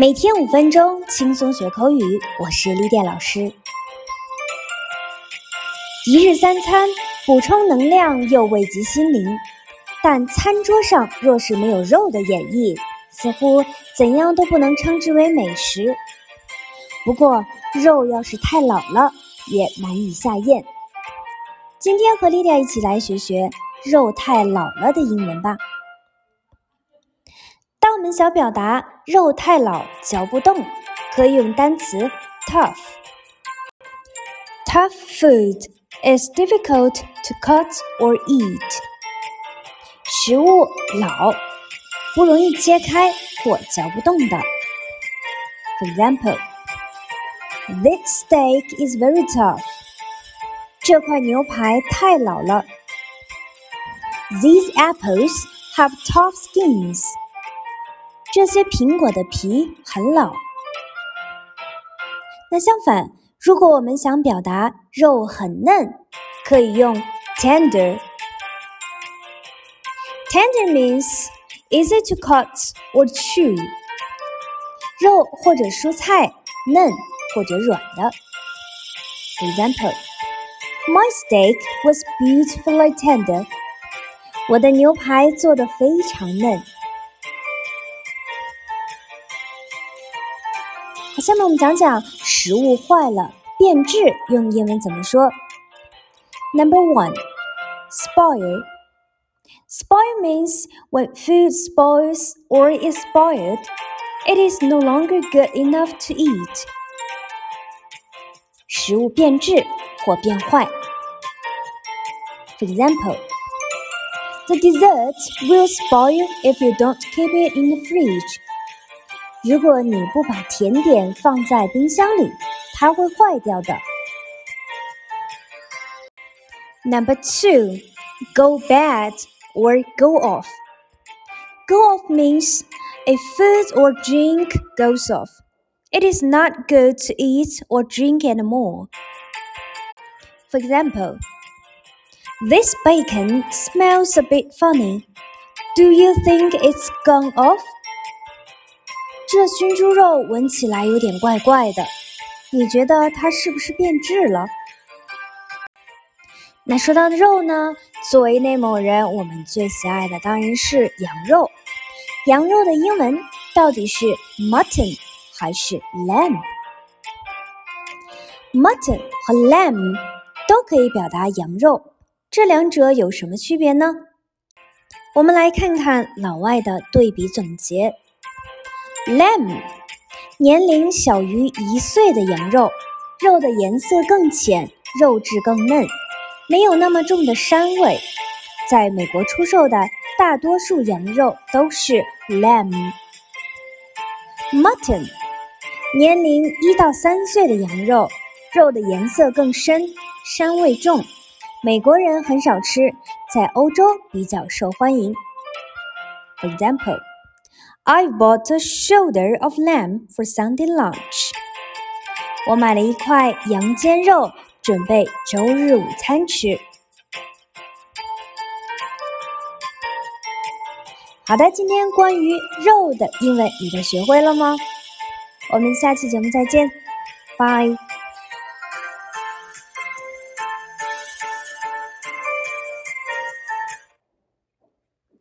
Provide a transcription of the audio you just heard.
每天五分钟，轻松学口语。我是丽典老师。一日三餐，补充能量又慰藉心灵。但餐桌上若是没有肉的演绎，似乎怎样都不能称之为美食。不过，肉要是太老了，也难以下咽。今天和丽典一起来学学“肉太老了”的英文吧。当我们想表达肉太老嚼不动，可以用单词 tough。Tough food is difficult to cut or eat。食物老，不容易切开或嚼不动的。For example, this steak is very tough。这块牛排太老了。These apples have tough skins。 这些苹果的皮很老。那相反，如果我们想表达肉很嫩，可以用 tender。Tender means easy to cut or chew。肉或者蔬菜嫩或者软的。For example, my steak was beautifully tender。我的牛排做的非常嫩。下面我们讲讲食物坏了变质用英文怎么说。Number one, spoil. Spoil means when food spoils or is spoiled, it is no longer good enough to eat. 食物变质或变坏。For example, the dessert will spoil if you don't keep it in the fridge. 如果你不把甜点放在冰箱里，它会坏掉的。Number two, go bad or go off. Go off means a food or drink goes off. It is not good to eat or drink anymore. For example, this bacon smells a bit funny. Do you think it's gone off? 这熏猪肉闻起来有点怪怪的，你觉得它是不是变质了？那说到肉呢？作为内蒙人，我们最喜爱的当然是羊肉。羊肉的英文到底是 mutton 还是 lamb？mutton 和 lamb 都可以表达羊肉，这两者有什么区别呢？我们来看看老外的对比总结。Lamb，年龄小于一岁的羊肉，肉的颜色更浅，肉质更嫩，没有那么重的膻味。在美国出售的大多数羊肉都是 Lamb。Mutton，年龄一到三岁的羊肉，肉的颜色更深，膻味重，美国人很少吃，在欧洲比较受欢迎。For example。I've bought a shoulder of lamb for Sunday lunch. 我买了一块羊肩肉，准备周日午餐吃。好的，今天关于肉的英文你都学会了吗？我们下期节目再见，拜。